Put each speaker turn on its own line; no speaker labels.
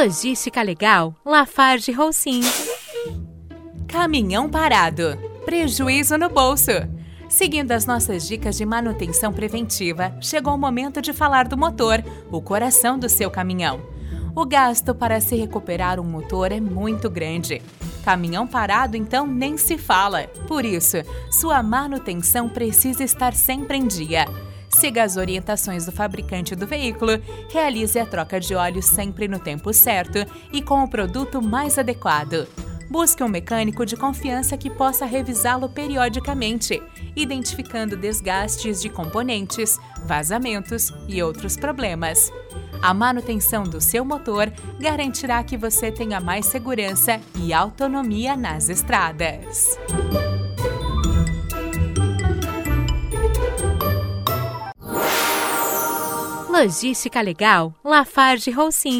Logística legal, Lafarge Holcim.
Caminhão parado. Prejuízo no bolso. Seguindo as nossas dicas de manutenção preventiva, chegou o momento de falar do motor, o coração do seu caminhão. O gasto para se recuperar um motor é muito grande. Caminhão parado, então, nem se fala. Por isso, sua manutenção precisa estar sempre em dia. Siga as orientações do fabricante do veículo, realize a troca de óleo sempre no tempo certo e com o produto mais adequado. Busque um mecânico de confiança que possa revisá-lo periodicamente, identificando desgastes de componentes, vazamentos e outros problemas. A manutenção do seu motor garantirá que você tenha mais segurança e autonomia nas estradas.
Logística legal, Lafarge Holcim.